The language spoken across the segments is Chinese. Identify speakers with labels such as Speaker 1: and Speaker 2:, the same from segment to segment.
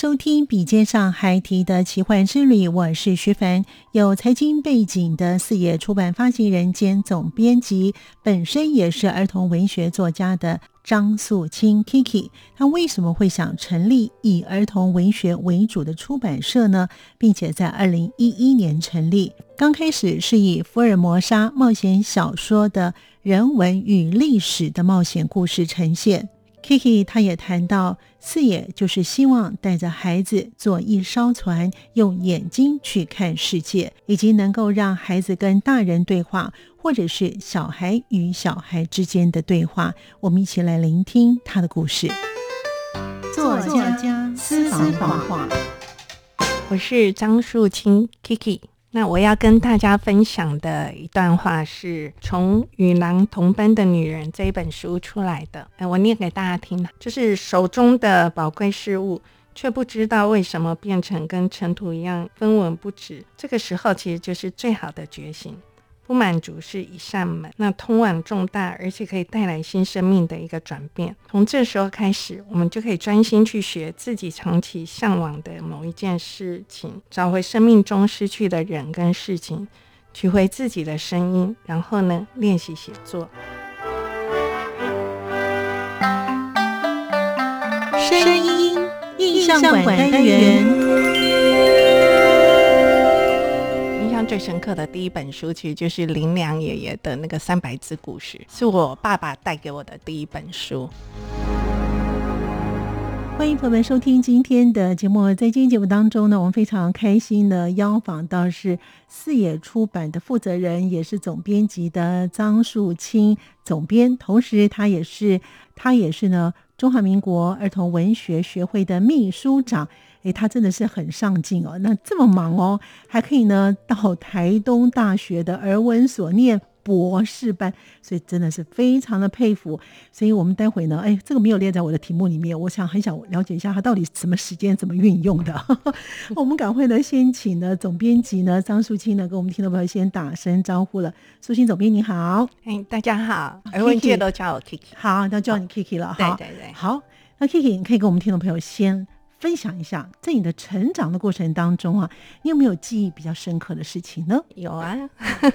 Speaker 1: 收听《笔尖上孩提的奇幻之旅》，我是徐凡，有财经背景的四野出版发行人兼总编辑，本身也是儿童文学作家的张素清 Kiki。他为什么会想成立以儿童文学为主的出版社呢？并且在二零一一年成立，刚开始是以福尔摩沙冒险小说的人文与历史的冒险故事呈现。Kiki 他也谈到，四野就是希望带着孩子坐一艘船，用眼睛去看世界，以及能够让孩子跟大人对话，或者是小孩与小孩之间的对话。我们一起来聆听他的故事。作家私房话，
Speaker 2: 我是张树清 Kiki。那我要跟大家分享的一段话是从《与狼同奔的女人》这一本书出来的，哎，我念给大家听。就是手中的宝贵事物，却不知道为什么变成跟尘土一样分文不值。这个时候，其实就是最好的觉醒。不满足是一扇门，那通往重大而且可以带来新生命的一个转变。从这时候开始，我们就可以专心去学自己长期向往的某一件事情，找回生命中失去的人跟事情，取回自己的声音，然后呢，练习写作。
Speaker 1: 声音印象馆单元。
Speaker 2: 最深刻的第一本书，其实就是林良爷爷的那个三百字故事，是我爸爸带给我的第一本书。
Speaker 1: 欢迎朋友们收听今天的节目。在今天节目当中呢，我们非常开心的邀访到是四野出版的负责人，也是总编辑的张树清总编，同时他也是他也是呢中华民国儿童文学学会的秘书长。诶，他真的是很上进哦。那这么忙哦，还可以呢到台东大学的儿文所念博士班，所以真的是非常的佩服。所以我们待会呢，哎，这个没有列在我的题目里面，我想很想了解一下他到底什么时间怎么运用的。我们赶快呢，先请呢总编辑呢张淑清呢跟我们听众朋友先打声招呼了。淑清总编你好，
Speaker 2: 哎，大家好，儿文界都叫我 Kiki，
Speaker 1: 好，那叫你 Kiki 了
Speaker 2: 哈。对对对，
Speaker 1: 好，那 Kiki 你可以跟我们听众朋友先。分享一下，在你的成长的过程当中啊，你有没有记忆比较深刻的事情呢？
Speaker 2: 有啊，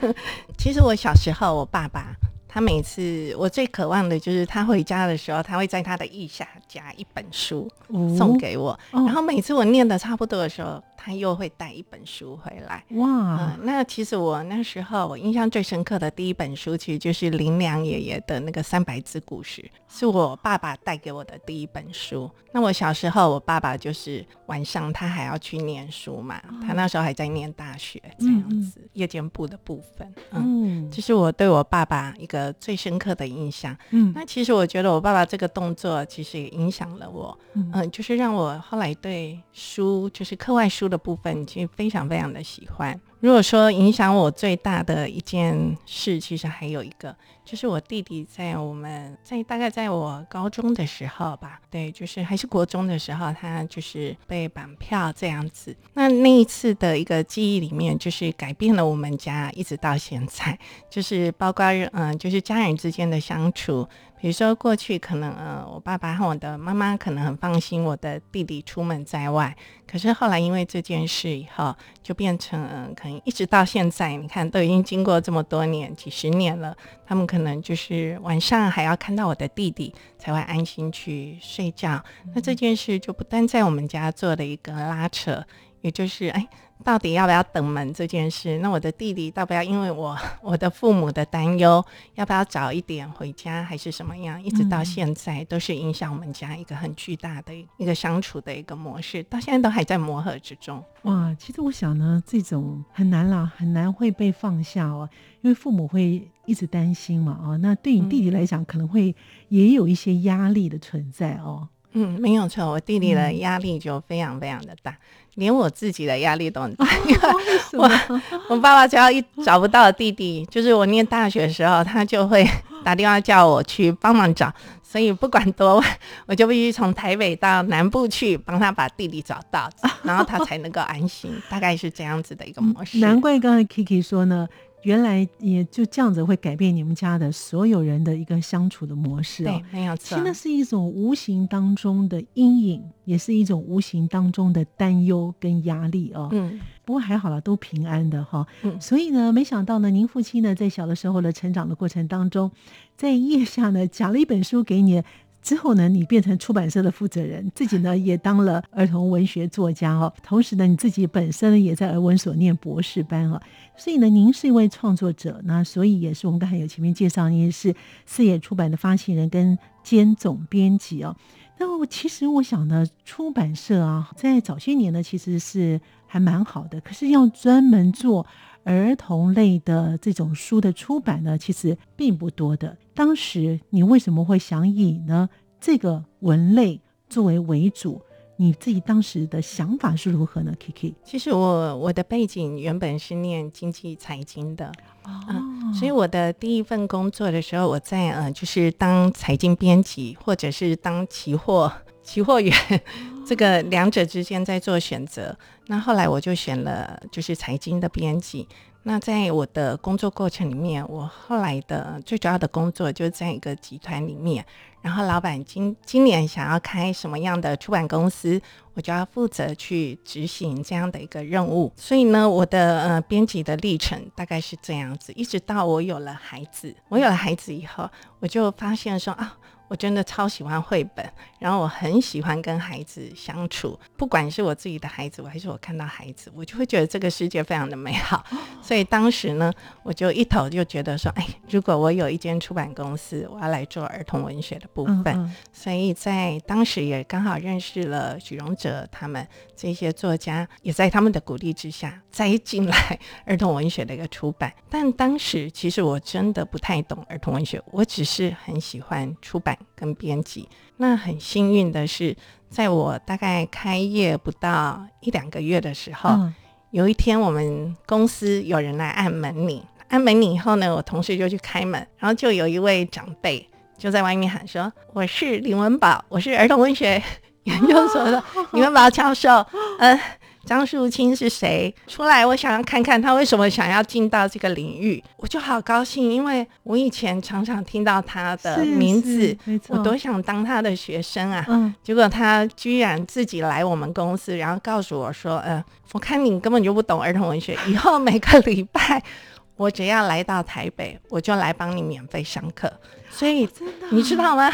Speaker 2: 其实我小时候，我爸爸他每次我最渴望的就是他回家的时候，他会在他的腋下夹一本书送给我，哦、然后每次我念的差不多的时候。他又会带一本书回来，哇、呃！那其实我那时候我印象最深刻的第一本书，其实就是林良爷爷的那个三百字故事，是我爸爸带给我的第一本书。那我小时候，我爸爸就是晚上他还要去念书嘛，他那时候还在念大学这样子，夜间部的部分，嗯，这、就是我对我爸爸一个最深刻的印象。嗯，那其实我觉得我爸爸这个动作其实也影响了我，嗯、呃，就是让我后来对书，就是课外书的部分其实非常非常的喜欢。如果说影响我最大的一件事，其实还有一个，就是我弟弟在我们在大概在我高中的时候吧，对，就是还是国中的时候，他就是被绑票这样子。那那一次的一个记忆里面，就是改变了我们家一直到现在，就是包括嗯，就是家人之间的相处。比如说，过去可能呃，我爸爸和我的妈妈可能很放心我的弟弟出门在外，可是后来因为这件事以后，就变成嗯、呃，可能一直到现在，你看都已经经过这么多年、几十年了，他们可能就是晚上还要看到我的弟弟才会安心去睡觉。嗯、那这件事就不单在我们家做了一个拉扯，也就是哎。到底要不要等门这件事？那我的弟弟要不要因为我 我的父母的担忧，要不要早一点回家，还是什么样？一直到现在都是影响我们家一个很巨大的一个相处的一个模式，到现在都还在磨合之中。
Speaker 1: 哇，其实我想呢，这种很难啦，很难会被放下哦，因为父母会一直担心嘛。哦，那对你弟弟来讲，可能会也有一些压力的存在哦。
Speaker 2: 嗯，没有错，我弟弟的压力就非常非常的大。连我自己的压力都很大，因 为我我爸爸只要一找不到弟弟，就是我念大学的时候，他就会打电话叫我去帮忙找，所以不管多晚，我就必须从台北到南部去帮他把弟弟找到，然后他才能够安心。大概是这样子的一个模式。
Speaker 1: 难怪刚才 Kiki 说呢。原来也就这样子会改变你们家的所有人的一个相处的模式啊、哦，
Speaker 2: 对，没有错。其实
Speaker 1: 那是一种无形当中的阴影，也是一种无形当中的担忧跟压力哦。嗯，不过还好了，都平安的哈、哦。嗯，所以呢，没想到呢，您父亲呢在小的时候的成长的过程当中，在腋下呢夹了一本书给你。之后呢，你变成出版社的负责人，自己呢也当了儿童文学作家哦。同时呢，你自己本身也在儿文所念博士班哦。所以呢，您是一位创作者，那所以也是我们刚才有前面介绍，您是四野出版的发行人跟兼总编辑哦。那我其实我想呢，出版社啊，在早些年呢其实是还蛮好的，可是要专门做儿童类的这种书的出版呢，其实并不多的。当时你为什么会想以呢这个文类作为为主？你自己当时的想法是如何呢？Kiki，
Speaker 2: 其实我我的背景原本是念经济财经的，哦、呃，所以我的第一份工作的时候，我在呃就是当财经编辑，或者是当期货期货员，这个两者之间在做选择。那后来我就选了就是财经的编辑。那在我的工作过程里面，我后来的最主要的工作就在一个集团里面，然后老板今今年想要开什么样的出版公司，我就要负责去执行这样的一个任务。所以呢，我的呃编辑的历程大概是这样子，一直到我有了孩子。我有了孩子以后，我就发现说啊。我真的超喜欢绘本，然后我很喜欢跟孩子相处，不管是我自己的孩子，我还是我看到孩子，我就会觉得这个世界非常的美好。所以当时呢，我就一头就觉得说，哎，如果我有一间出版公司，我要来做儿童文学的部分。嗯嗯。所以在当时也刚好认识了许荣哲他们这些作家，也在他们的鼓励之下，再进来儿童文学的一个出版。但当时其实我真的不太懂儿童文学，我只是很喜欢出版。跟编辑，那很幸运的是，在我大概开业不到一两个月的时候，嗯、有一天我们公司有人来按门铃，按门铃以后呢，我同事就去开门，然后就有一位长辈就在外面喊说：“我是林文宝，我是儿童文学 研究所的林文宝教授。”嗯。张树清是谁？出来，我想要看看他为什么想要进到这个领域。我就好高兴，因为我以前常常听到他的名字，我多想当他的学生啊。嗯，结果他居然自己来我们公司，然后告诉我说：“呃，我看你根本就不懂儿童文学，以后每个礼拜 我只要来到台北，我就来帮你免费上课。”所以，你知道吗？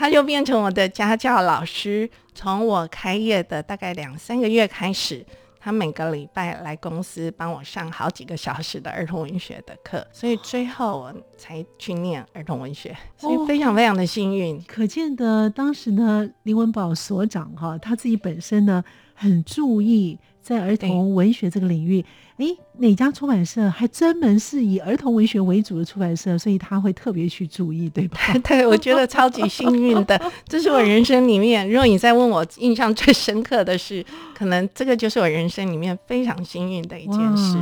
Speaker 2: 他就变成我的家教老师。从我开业的大概两三个月开始，他每个礼拜来公司帮我上好几个小时的儿童文学的课，所以最后我才去念儿童文学，所以非常非常的幸运。
Speaker 1: 哦，可见的当时呢，林文宝所长哈，他自己本身呢很注意。在儿童文学这个领域，哎，哪家出版社还专门是以儿童文学为主的出版社？所以他会特别去注意，对吧？
Speaker 2: 对，我觉得超级幸运的，这是我人生里面，如果你再问我印象最深刻的是，可能这个就是我人生里面非常幸运的一件事。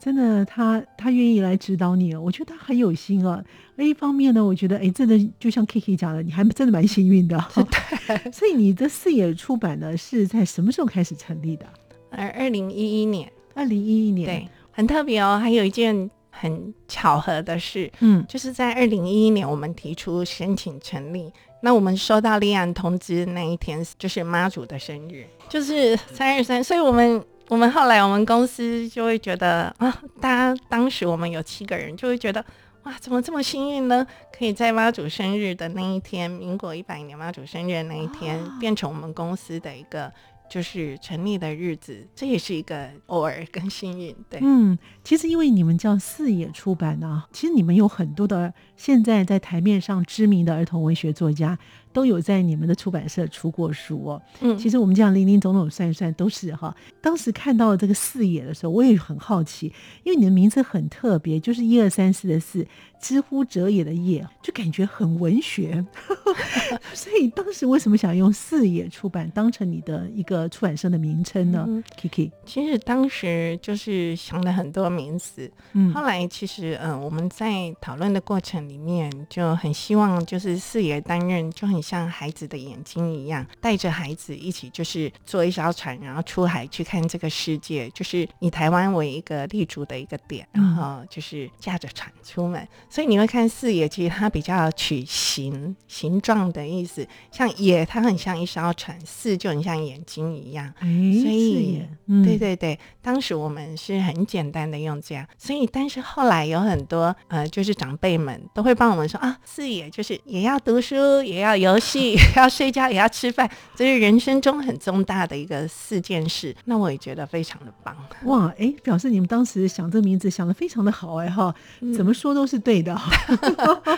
Speaker 1: 真的，他他愿意来指导你，我觉得他很有心啊。而一方面呢，我觉得哎，真的就像 Kiki 讲的，你还真的蛮幸运的。对，所以你的四野出版呢是在什么时候开始成立的？
Speaker 2: 而二零一一年，
Speaker 1: 二零一一年，
Speaker 2: 对，很特别哦。还有一件很巧合的事，嗯，就是在二零一一年，我们提出申请成立，那我们收到立案通知那一天，就是妈祖的生日，就是三月三，所以我们我们后来我们公司就会觉得啊，大家当时我们有七个人，就会觉得哇，怎么这么幸运呢？可以在妈祖生日的那一天，民国一百年妈祖生日的那一天，啊、变成我们公司的一个。就是成立的日子，这也是一个偶尔跟幸运。对，
Speaker 1: 嗯，其实因为你们叫四野出版呢、啊，其实你们有很多的现在在台面上知名的儿童文学作家。都有在你们的出版社出过书哦。嗯，其实我们这样林林总总算一算都是哈。当时看到这个四野的时候，我也很好奇，因为你的名字很特别，就是一二三四的四，知乎者也的也，就感觉很文学。所以当时为什么想用四野出版当成你的一个出版社的名称呢？嗯，Kiki，
Speaker 2: 其实当时就是想了很多名字，嗯，后来其实嗯我们在讨论的过程里面就很希望就是四爷担任就很。像孩子的眼睛一样，带着孩子一起，就是坐一艘船，然后出海去看这个世界，就是以台湾为一个立足的一个点，然后就是驾着船出门。所以你会看四爷，其实它比较取形形状的意思，像野，它很像一艘船；四就很像眼睛一样。所以，嗯、对对对，当时我们是很简单的用这样。所以，但是后来有很多呃，就是长辈们都会帮我们说啊，四野就是也要读书，也要。游戏也 要睡觉也要吃饭，这是人生中很重大的一个四件事。那我也觉得非常的棒
Speaker 1: 哇！哎、欸，表示你们当时想这个名字想的非常的好哎哈，怎么说都是对的。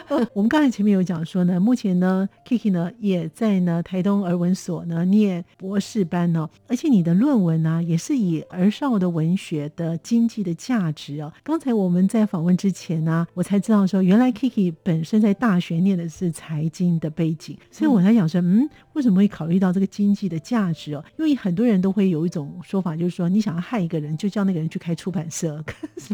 Speaker 1: 嗯、我们刚才前面有讲说呢，目前呢，Kiki 呢也在呢台东儿文所呢念博士班呢，而且你的论文呢也是以儿少的文学的经济的价值哦。刚才我们在访问之前呢，我才知道说，原来 Kiki 本身在大学念的是财经的背景。所以我才想说，嗯，为什么会考虑到这个经济的价值哦？因为很多人都会有一种说法，就是说你想要害一个人，就叫那个人去开出版社。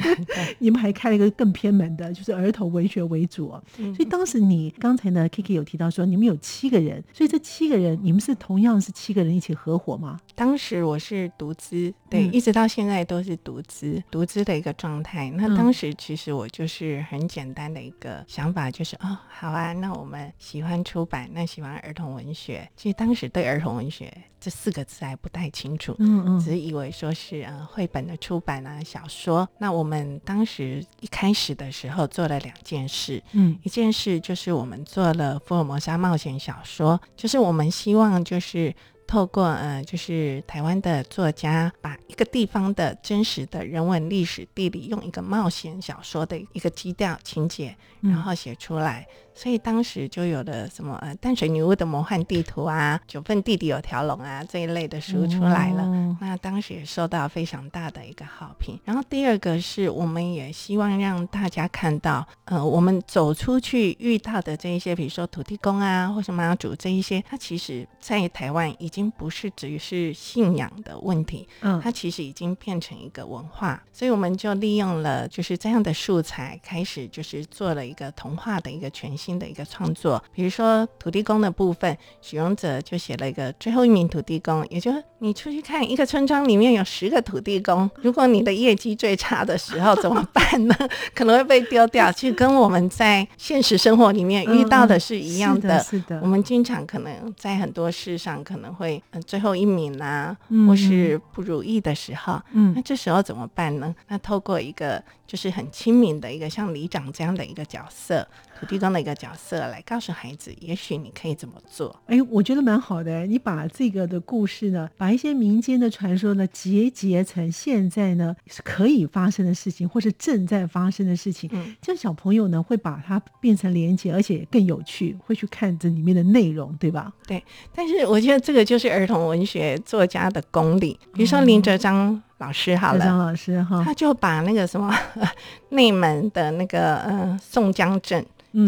Speaker 1: 你们还开了一个更偏门的，就是儿童文学为主哦。所以当时你刚才呢，Kiki 有提到说你们有七个人，所以这七个人你们是同样是七个人一起合伙吗？
Speaker 2: 当时我是独资，对，一直到现在都是独资，独资的一个状态。那当时其实我就是很简单的一个想法，就是哦，好啊，那我们喜欢出版，那喜欢儿童文学。其实当时对儿童文学这四个字还不太清楚，嗯嗯，只以为说是呃绘本的出版啊，小说。那我们当时一开始的时候做了两件事，嗯，一件事就是我们做了福尔摩沙冒险小说，就是我们希望就是。透过呃，就是台湾的作家，把一个地方的真实的人文、历史、地理，用一个冒险小说的一个基调情节，然后写出来。嗯所以当时就有了什么呃淡水女巫的魔幻地图啊，九份弟弟有条龙啊这一类的书出来了。哦、那当时也受到非常大的一个好评。然后第二个是我们也希望让大家看到，呃，我们走出去遇到的这一些，比如说土地公啊，或是妈祖这一些，它其实在台湾已经不是只是信仰的问题，嗯，它其实已经变成一个文化。所以我们就利用了就是这样的素材，开始就是做了一个童话的一个全新。的一个创作，比如说土地公的部分，许荣哲就写了一个最后一名土地公，也就是你出去看一个村庄里面有十个土地公，如果你的业绩最差的时候怎么办呢？可能会被丢掉。其实跟我们在现实生活里面遇到的是一样的。嗯、是的，是的。我们经常可能在很多事上可能会最后一名啊，嗯、或是不如意的时候，嗯，那这时候怎么办呢？那透过一个就是很亲民的一个像里长这样的一个角色。土地公的一个角色来告诉孩子，也许你可以怎么做？
Speaker 1: 哎，我觉得蛮好的。你把这个的故事呢，把一些民间的传说呢，结结成现在呢是可以发生的事情，或是正在发生的事情。嗯，这样小朋友呢会把它变成连结，而且更有趣，会去看这里面的内容，对吧？
Speaker 2: 对。但是我觉得这个就是儿童文学作家的功力。比如说林哲章老师，好了，
Speaker 1: 张老师哈，
Speaker 2: 他就把那个什么 内门的那个呃宋江镇。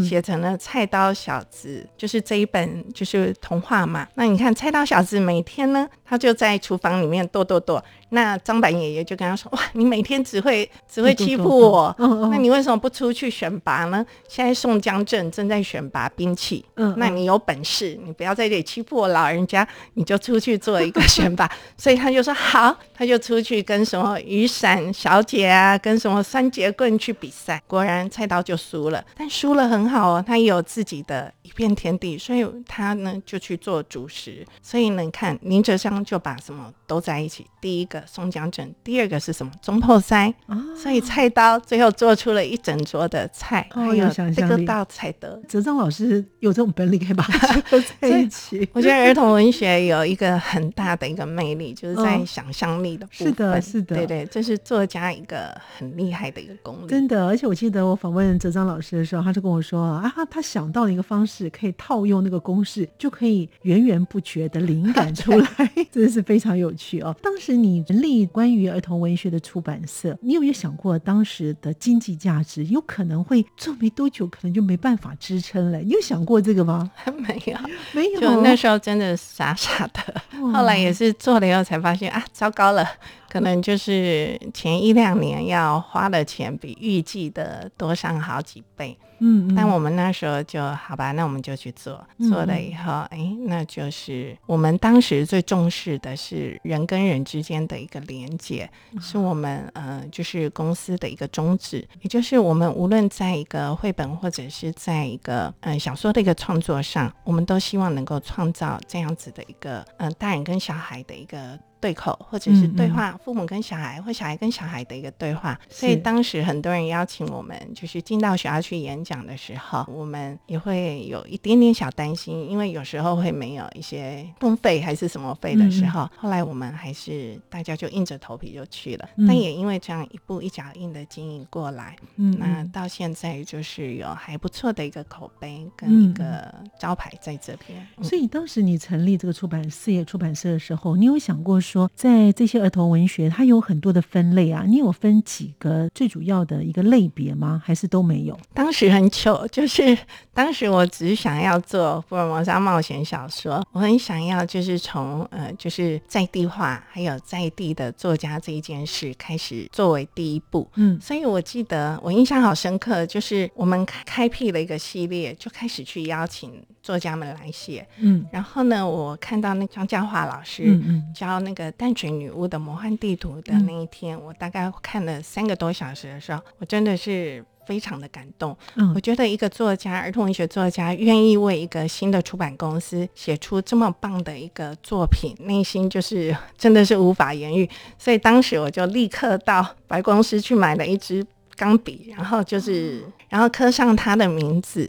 Speaker 2: 写成了菜刀小子，就是这一本就是童话嘛。那你看菜刀小子每天呢，他就在厨房里面剁剁剁。那张板爷爷就跟他说：“哇，你每天只会只会欺负我，那你为什么不出去选拔呢？现在宋江镇正在选拔兵器，嗯，那你有本事，你不要在这里欺负我老人家，你就出去做一个选拔。所以他就说好，他就出去跟什么雨伞小姐啊，跟什么三节棍去比赛。果然菜刀就输了，但输了很好哦，他也有自己的片天地，所以他呢就去做主食。所以你看林哲商就把什么都在一起，第一个松江镇，第二个是什么中破塞，哦、所以菜刀最后做出了一整桌的菜，哦、还有这个道菜的。
Speaker 1: 哲章老师有这种本领，可以把它 都在一起。
Speaker 2: 我觉得儿童文学有一个很大的一个魅力，就是在想象力的部分。是的，是的，对对，这是作家一个很厉害的一个功力。
Speaker 1: 真的，而且我记得我访问哲章老师的时候，他就跟我说啊，他想到了一个方式，可以套用那个公式，就可以源源不绝的灵感出来 真的是非常有趣哦。当时你成立关于儿童文学的出版社，你有没有想过当时的经济价值有可能会做没多久，可能就没办法支撑了？你有想过这个吗？
Speaker 2: 没有，
Speaker 1: 没有，
Speaker 2: 就那时候真的傻傻的，后来也是做了以后才发现啊，糟糕了。可能就是前一两年要花的钱比预计的多上好几倍，嗯，嗯，但我们那时候就好吧，那我们就去做，做了以后，哎、欸，那就是我们当时最重视的是人跟人之间的一个连接，是我们呃，就是公司的一个宗旨，也就是我们无论在一个绘本或者是在一个呃小说的一个创作上，我们都希望能够创造这样子的一个呃大人跟小孩的一个。对口，或者是对话，父母跟小孩，或小孩跟小孩的一个对话。所以当时很多人邀请我们，就是进到学校去演讲的时候，我们也会有一点点小担心，因为有时候会没有一些公费还是什么费的时候。后来我们还是大家就硬着头皮就去了。但也因为这样一步一脚印的经营过来，那到现在就是有还不错的一个口碑跟一个招牌在这边。
Speaker 1: 所以当时你成立这个出版事业出版社的时候，你有想过说？在这些儿童文学，它有很多的分类啊，你有分几个最主要的一个类别吗？还是都没有？
Speaker 2: 当时很糗，就是当时我只想要做福尔摩沙冒险小说，我很想要就是从呃就是在地化还有在地的作家这一件事开始作为第一步，嗯，所以我记得我印象好深刻，就是我们开辟了一个系列，就开始去邀请作家们来写，嗯，然后呢，我看到那张嘉华老师教那个。淡水女巫的魔幻地图的那一天，嗯、我大概看了三个多小时的时候，我真的是非常的感动。嗯，我觉得一个作家，儿童文学作家，愿意为一个新的出版公司写出这么棒的一个作品，内心就是真的是无法言喻。所以当时我就立刻到白公司去买了一支钢笔，然后就是，然后刻上他的名字。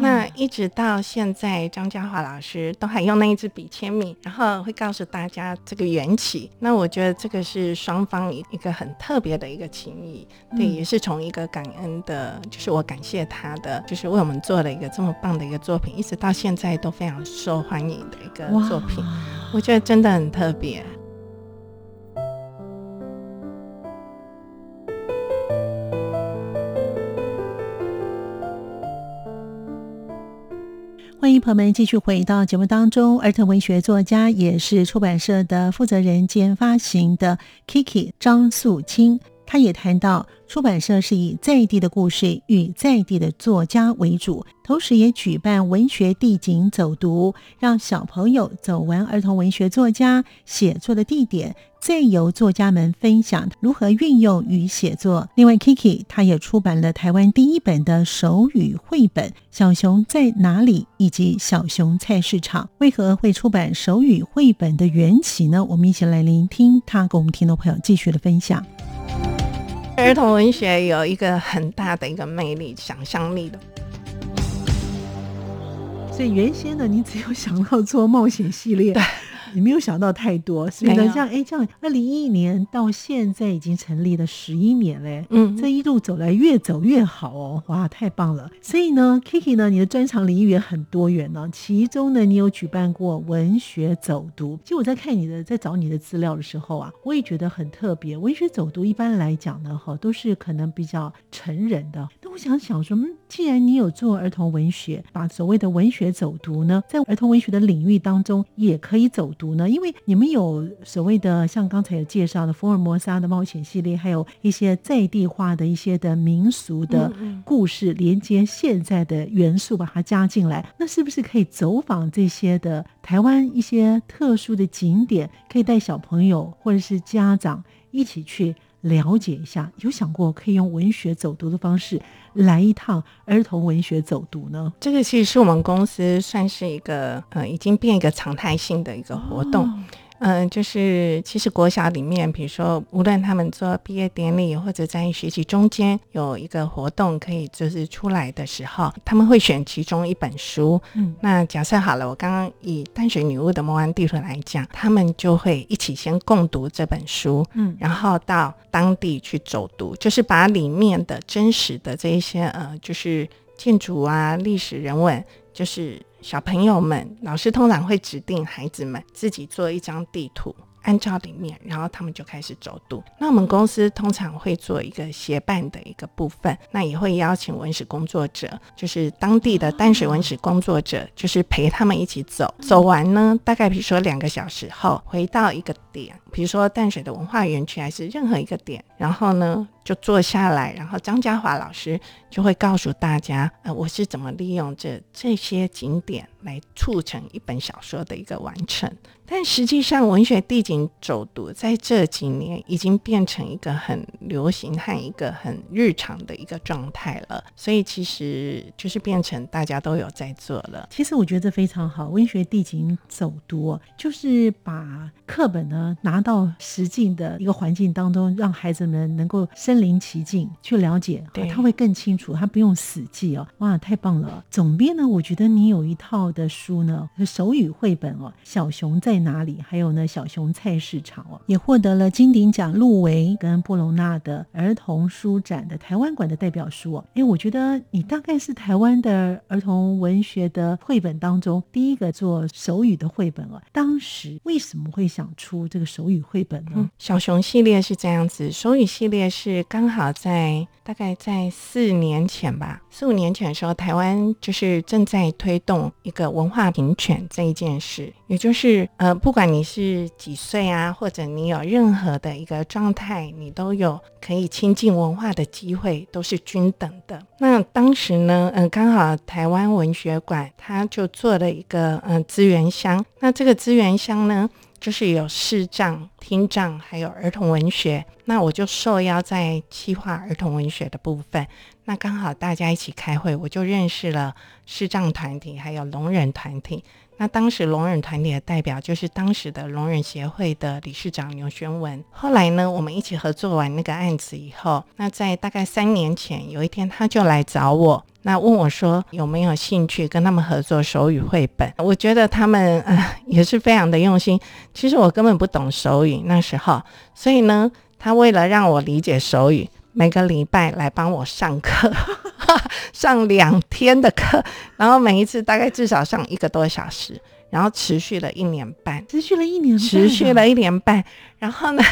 Speaker 2: 那一直到现在，张家华老师都还用那一支笔签名，然后会告诉大家这个缘起。那我觉得这个是双方一一个很特别的一个情谊，对，也是从一个感恩的，就是我感谢他的，就是为我们做了一个这么棒的一个作品，一直到现在都非常受欢迎的一个作品，我觉得真的很特
Speaker 1: 别。我们继续回到节目当中。儿童文学作家也是出版社的负责人兼发行的 Kiki 张素清，他也谈到。出版社是以在地的故事与在地的作家为主，同时也举办文学地景走读，让小朋友走完儿童文学作家写作的地点，再由作家们分享如何运用与写作。另外，Kiki 他也出版了台湾第一本的手语绘本《小熊在哪里》以及《小熊菜市场》。为何会出版手语绘本的缘起呢？我们一起来聆听他跟我们听众朋友继续的分享。
Speaker 2: 儿童文学有一个很大的一个魅力，想象力的。
Speaker 1: 所以原先呢，你只有想到做冒险系列。对。你没有想到太多，所以呢，这样哎，这样二零一一年到现在已经成立了十一年嘞，嗯，这一路走来越走越好哦，哇，太棒了！所以呢，Kiki 呢，你的专长领域也很多元呢，其中呢，你有举办过文学走读。其实我在看你的，在找你的资料的时候啊，我也觉得很特别。文学走读一般来讲呢，哈，都是可能比较成人的。那我想想说，嗯，既然你有做儿童文学，把所谓的文学走读呢，在儿童文学的领域当中也可以走。读呢？因为你们有所谓的像刚才有介绍的福尔摩沙的冒险系列，还有一些在地化的一些的民俗的故事，连接现在的元素，把它加进来。那是不是可以走访这些的台湾一些特殊的景点，可以带小朋友或者是家长一起去了解一下？有想过可以用文学走读的方式来一趟儿童文学走读呢？
Speaker 2: 这个其实是我们公司算是一个呃，已经变一个常态性的一个活动。哦嗯、呃，就是其实国小里面，比如说无论他们做毕业典礼，或者在学习中间有一个活动可以就是出来的时候，他们会选其中一本书。嗯，那假设好了，我刚刚以淡水女巫的魔幻地图来讲，他们就会一起先共读这本书，嗯，然后到当地去走读，就是把里面的真实的这一些呃，就是建筑啊、历史人文，就是。小朋友们，老师通常会指定孩子们自己做一张地图，按照里面，然后他们就开始走读。那我们公司通常会做一个协办的一个部分，那也会邀请文史工作者，就是当地的淡水文史工作者，就是陪他们一起走。走完呢，大概比如说两个小时后，回到一个点，比如说淡水的文化园区还是任何一个点，然后呢，就坐下来，然后张家华老师就会告诉大家，呃，我是怎么利用这这些景点来促成一本小说的一个完成。但实际上，文学地景走读在这几年已经变成一个很流行和一个很日常的一个状态了。所以其实就是变成大家都有在做了。
Speaker 1: 其实我觉得非常好，文学地景走读就是把课本呢拿到实际的一个环境当中，让孩子们能够身临其境去了解，对，他会更清楚，他不用死记哦。哇，太棒了！总编呢，我觉得你有一套的书呢，手语绘本哦，《小熊在哪里》，还有呢，《小熊菜市场》哦，也获得了金鼎奖入围跟布隆纳的儿童书展的台湾馆的代表书哦。哎，我觉得你大概是台湾的儿童文学的绘本当中第一个做手语的绘本哦。当时为什么会想出这个手语绘本呢？
Speaker 2: 嗯，小熊系列是这样子，手语系列是。刚好在大概在四年前吧，四五年前的时候，台湾就是正在推动一个文化平权这一件事，也就是呃，不管你是几岁啊，或者你有任何的一个状态，你都有可以亲近文化的机会，都是均等的。那当时呢，嗯、刚好台湾文学馆它就做了一个嗯、资源箱，那这个资源箱呢，就是有视障、听障，还有儿童文学。那我就受邀在企划儿童文学的部分。那刚好大家一起开会，我就认识了视障团体，还有聋人团体。那当时聋人团体的代表就是当时的聋人协会的理事长牛宣文。后来呢，我们一起合作完那个案子以后，那在大概三年前，有一天他就来找我。那问我说有没有兴趣跟他们合作手语绘本？我觉得他们呃 也是非常的用心。其实我根本不懂手语那时候，所以呢，他为了让我理解手语，每个礼拜来帮我上课，上两天的课，然后每一次大概至少上一个多小时。然后持续了一年半，
Speaker 1: 持续了一年半，
Speaker 2: 持续了一年半。然后呢，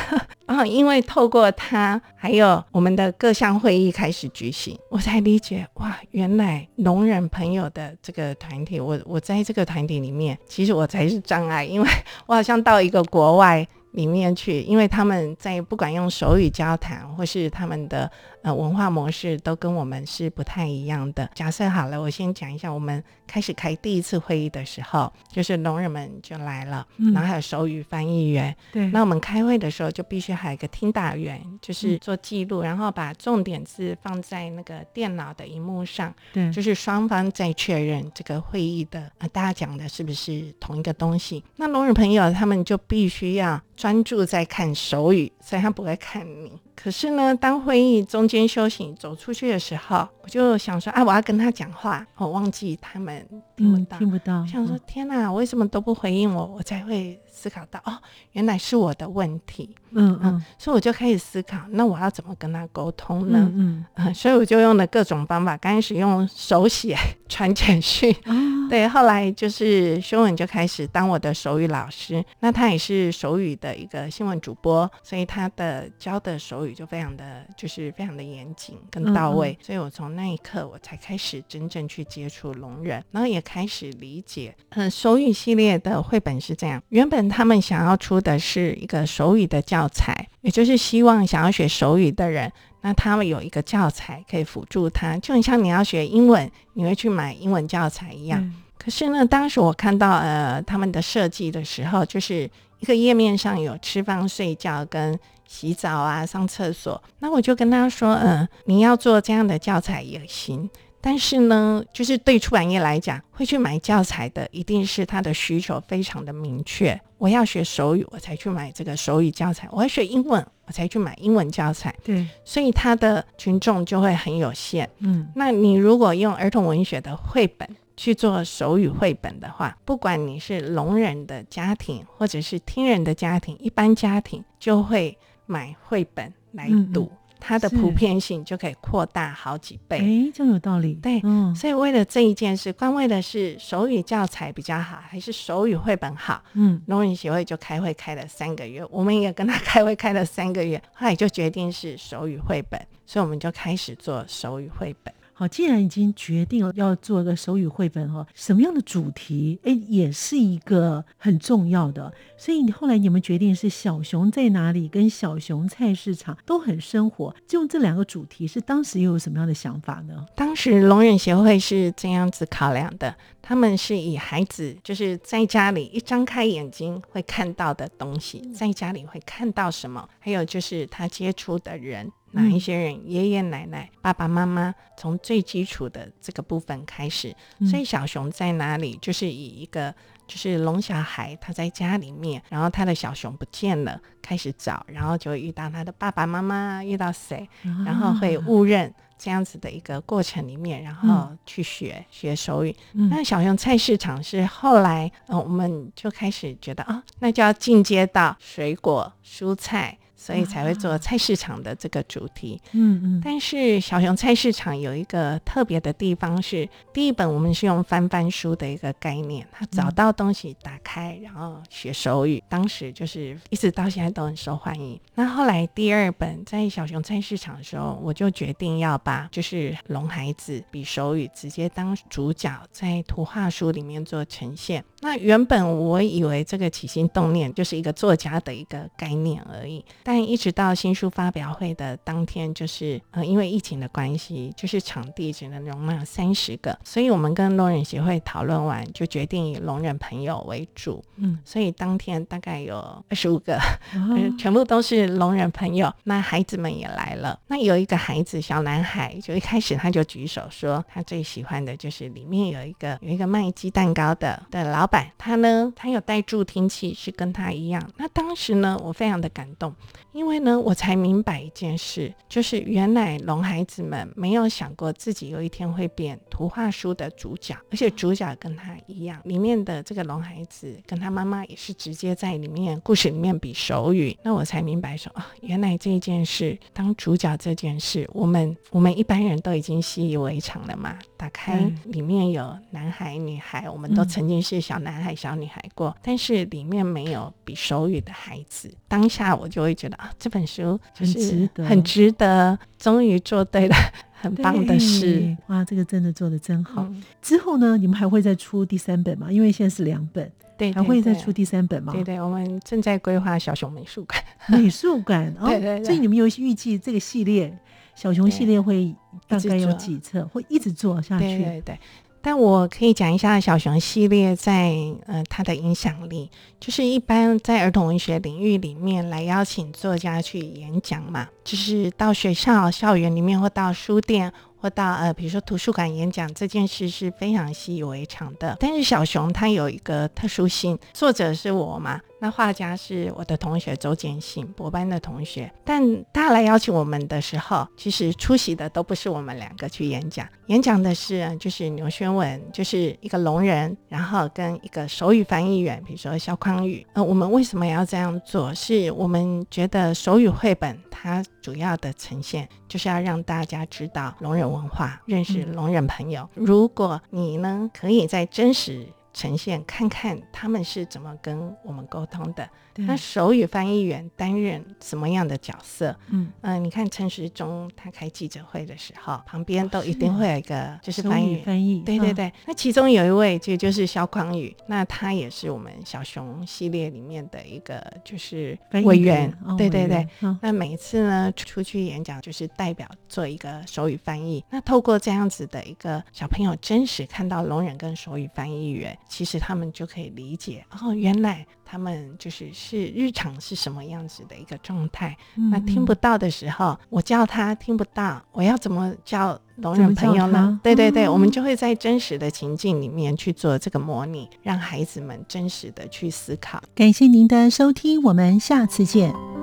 Speaker 2: 然 后因为透过他，还有我们的各项会议开始举行，我才理解哇，原来聋人朋友的这个团体，我我在这个团体里面，其实我才是障碍，因为我好像到一个国外里面去，因为他们在不管用手语交谈，或是他们的。呃，文化模式都跟我们是不太一样的。假设好了，我先讲一下，我们开始开第一次会议的时候，就是聋人们就来了，嗯、然后还有手语翻译员。对，那我们开会的时候就必须还有一个听打员，就是做记录，嗯、然后把重点字放在那个电脑的荧幕上。对，就是双方在确认这个会议的呃，大家讲的是不是同一个东西。那聋人朋友他们就必须要专注在看手语，所以他不会看你。可是呢，当会议中间休息走出去的时候，我就想说啊，我要跟他讲话，我忘记他们听不到，嗯、听不到。我想说，天哪，为什么都不回应我？我才会思考到，哦，原来是我的问题。嗯嗯，嗯，所以我就开始思考，那我要怎么跟他沟通呢？嗯所以我就用了各种方法，刚开始用手写 传简讯。哦、对，后来就是修文就开始当我的手语老师，那他也是手语的一个新闻主播，所以他的教的手语就非常的就是非常的严谨跟到位。嗯嗯，所以我从那一刻我才开始真正去接触聋人，然后也开始理解。嗯，手语系列的绘本是这样，原本他们想要出的是一个手语的教材，也就是希望想要学手语的人，那他们有一个教材可以辅助他，就很像你要学英文，你会去买英文教材一样。嗯、可是呢，当时我看到呃他们的设计的时候，就是一个页面上有吃饭、睡觉跟洗澡啊、上厕所。那我就跟他说，嗯，你要做这样的教材也行。但是呢，就是对出版业来讲，会去买教材的，一定是他的需求非常的明确。我要学手语，我才去买这个手语教材；我要学英文，我才去买英文教材。
Speaker 1: 对，
Speaker 2: 所以他的群众就会很有限。
Speaker 1: 嗯，
Speaker 2: 那你如果用儿童文学的绘本去做手语绘本的话，不管你是聋人的家庭，或者是听人的家庭，一般家庭就会买绘本来读。嗯嗯它的普遍性就可以扩大好几倍。
Speaker 1: 哎，这有道理。
Speaker 2: 对，
Speaker 1: 嗯，
Speaker 2: 所以为了这一件事，光为的是手语教材比较好，还是手语绘本好？
Speaker 1: 嗯，
Speaker 2: 聋人协会就开会开了三个月，我们也跟他开会开了三个月，后来就决定是手语绘本，所以我们就开始做手语绘本。
Speaker 1: 好，既然已经决定了要做个手语绘本哈，什么样的主题，哎，也是一个很重要的。所以你后来你们决定是小熊在哪里跟小熊菜市场都很生活，就用这两个主题，是当时又有什么样的想法呢？
Speaker 2: 当时聋人协会是这样子考量的，他们是以孩子就是在家里一张开眼睛会看到的东西，在家里会看到什么，还有就是他接触的人。哪一些人？爷爷奶奶、爸爸妈妈，从最基础的这个部分开始。所以小熊在哪里？就是以一个就是聋小孩，他在家里面，然后他的小熊不见了，开始找，然后就会遇到他的爸爸妈妈，遇到谁，然后会误认这样子的一个过程里面，然后去学学手语。那小熊菜市场是后来，嗯，我们就开始觉得啊，那就要进阶到水果、蔬菜。所以才会做菜市场的这个主题，
Speaker 1: 嗯嗯。
Speaker 2: 但是小熊菜市场有一个特别的地方是，第一本我们是用翻翻书的一个概念，他找到东西打开，然后学手语，当时就是一直到现在都很受欢迎。那后来第二本在小熊菜市场的时候，我就决定要把就是龙孩子比手语直接当主角，在图画书里面做呈现。那原本我以为这个起心动念就是一个作家的一个概念而已，但一直到新书发表会的当天，就是呃因为疫情的关系，就是场地只能容纳三十个，所以我们跟聋人协会讨论完，就决定以聋人朋友为主。
Speaker 1: 嗯，
Speaker 2: 所以当天大概有二十五个，哦、全部都是聋人朋友。那孩子们也来了。那有一个孩子，小男孩，就一开始他就举手说，他最喜欢的就是里面有一个有一个卖鸡蛋糕的的老。老板他呢，他有带助听器，是跟他一样。那当时呢，我非常的感动，因为呢，我才明白一件事，就是原来龙孩子们没有想过自己有一天会变图画书的主角，而且主角跟他一样，里面的这个龙孩子跟他妈妈也是直接在里面故事里面比手语。那我才明白说哦，原来这件事当主角这件事，我们我们一般人都已经习以为常了嘛。打开里面有男孩女孩，我们都曾经是小。小男孩、小女孩过，但是里面没有比手语的孩子。当下我就会觉得啊，这本书就是很值得，终于做对了，很棒的事。
Speaker 1: 哇，这个真的做的真好。嗯、之后呢，你们还会再出第三本吗？因为现在是两本，
Speaker 2: 对，对，对，
Speaker 1: 还会再出第三本吗？
Speaker 2: 对，对对，我们正在规划小熊美术馆。
Speaker 1: 美术馆哦，
Speaker 2: 对，对对。
Speaker 1: 所以你们有预计这个系列小熊系列会大概有几册，会一直做下去？
Speaker 2: 对对对。但我可以讲一下小熊系列在呃它的影响力，就是一般在儿童文学领域里面来邀请作家去演讲嘛，就是到学校校园里面或到书店或到呃比如说图书馆演讲这件事是非常习以为常的。但是小熊它有一个特殊性，作者是我嘛。那画家是我的同学周建信，博班的同学。但他来邀请我们的时候，其实出席的都不是我们两个去演讲，演讲的是就是牛轩文，就是一个聋人，然后跟一个手语翻译员，比如说肖匡宇。呃，我们为什么要这样做？是我们觉得手语绘本它主要的呈现就是要让大家知道聋人文化，认识聋人朋友。嗯。如果你呢，可以在真实。呈现看看他们是怎么跟我们沟通的。那手语翻译员担任什么样的角色？嗯嗯、呃，你看陈时中他开记者会的时候，旁边都一定会有一个就是翻译
Speaker 1: 翻译。
Speaker 2: 对对对，那其中有一位就就是肖匡宇，那他也是我们小熊系列里面的一个就是委员。对对对，那每一次呢出去演讲就是代表做一个手语翻译。那透过这样子的一个小朋友真实看到聋人跟手语翻译员。其实他们就可以理解哦，原来他们就是是日常是什么样子的一个状态。嗯、那听不到的时候，我叫他听不到，我要怎么叫聋人朋友呢？对对对，嗯、我们就会在真实的情境里面去做这个模拟，让孩子们真实的去思考。
Speaker 1: 感谢您的收听，我们下次见。